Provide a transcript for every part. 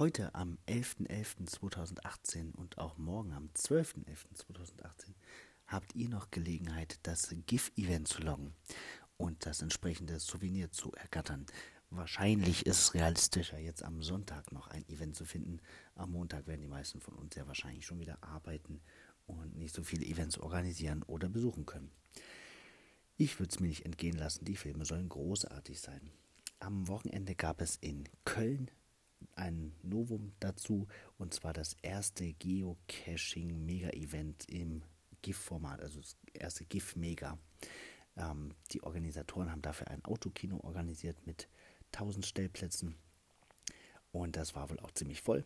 Heute am 11.11.2018 und auch morgen am 12.11.2018 habt ihr noch Gelegenheit, das GIF-Event zu loggen und das entsprechende Souvenir zu ergattern. Wahrscheinlich ist es realistischer, jetzt am Sonntag noch ein Event zu finden. Am Montag werden die meisten von uns sehr wahrscheinlich schon wieder arbeiten und nicht so viele Events organisieren oder besuchen können. Ich würde es mir nicht entgehen lassen, die Filme sollen großartig sein. Am Wochenende gab es in Köln ein Novum dazu und zwar das erste Geocaching Mega Event im GIF-Format, also das erste GIF Mega. Ähm, die Organisatoren haben dafür ein Autokino organisiert mit 1000 Stellplätzen und das war wohl auch ziemlich voll.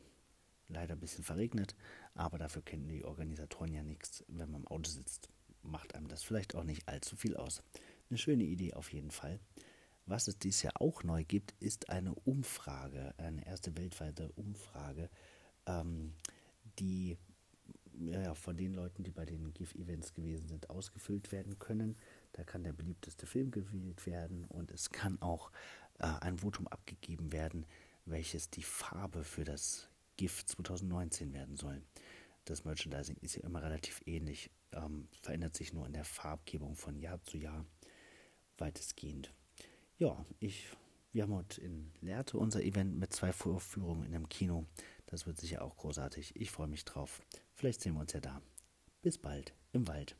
Leider ein bisschen verregnet, aber dafür kennen die Organisatoren ja nichts, wenn man im Auto sitzt. Macht einem das vielleicht auch nicht allzu viel aus. Eine schöne Idee auf jeden Fall. Was es dieses Jahr auch neu gibt, ist eine Umfrage, eine erste weltweite Umfrage, ähm, die ja, von den Leuten, die bei den GIF-Events gewesen sind, ausgefüllt werden können. Da kann der beliebteste Film gewählt werden und es kann auch äh, ein Votum abgegeben werden, welches die Farbe für das GIF 2019 werden soll. Das Merchandising ist ja immer relativ ähnlich, ähm, verändert sich nur in der Farbgebung von Jahr zu Jahr weitestgehend. Ja, ich, wir haben heute in Lehrte unser Event mit zwei Vorführungen in einem Kino. Das wird sicher auch großartig. Ich freue mich drauf. Vielleicht sehen wir uns ja da. Bis bald im Wald.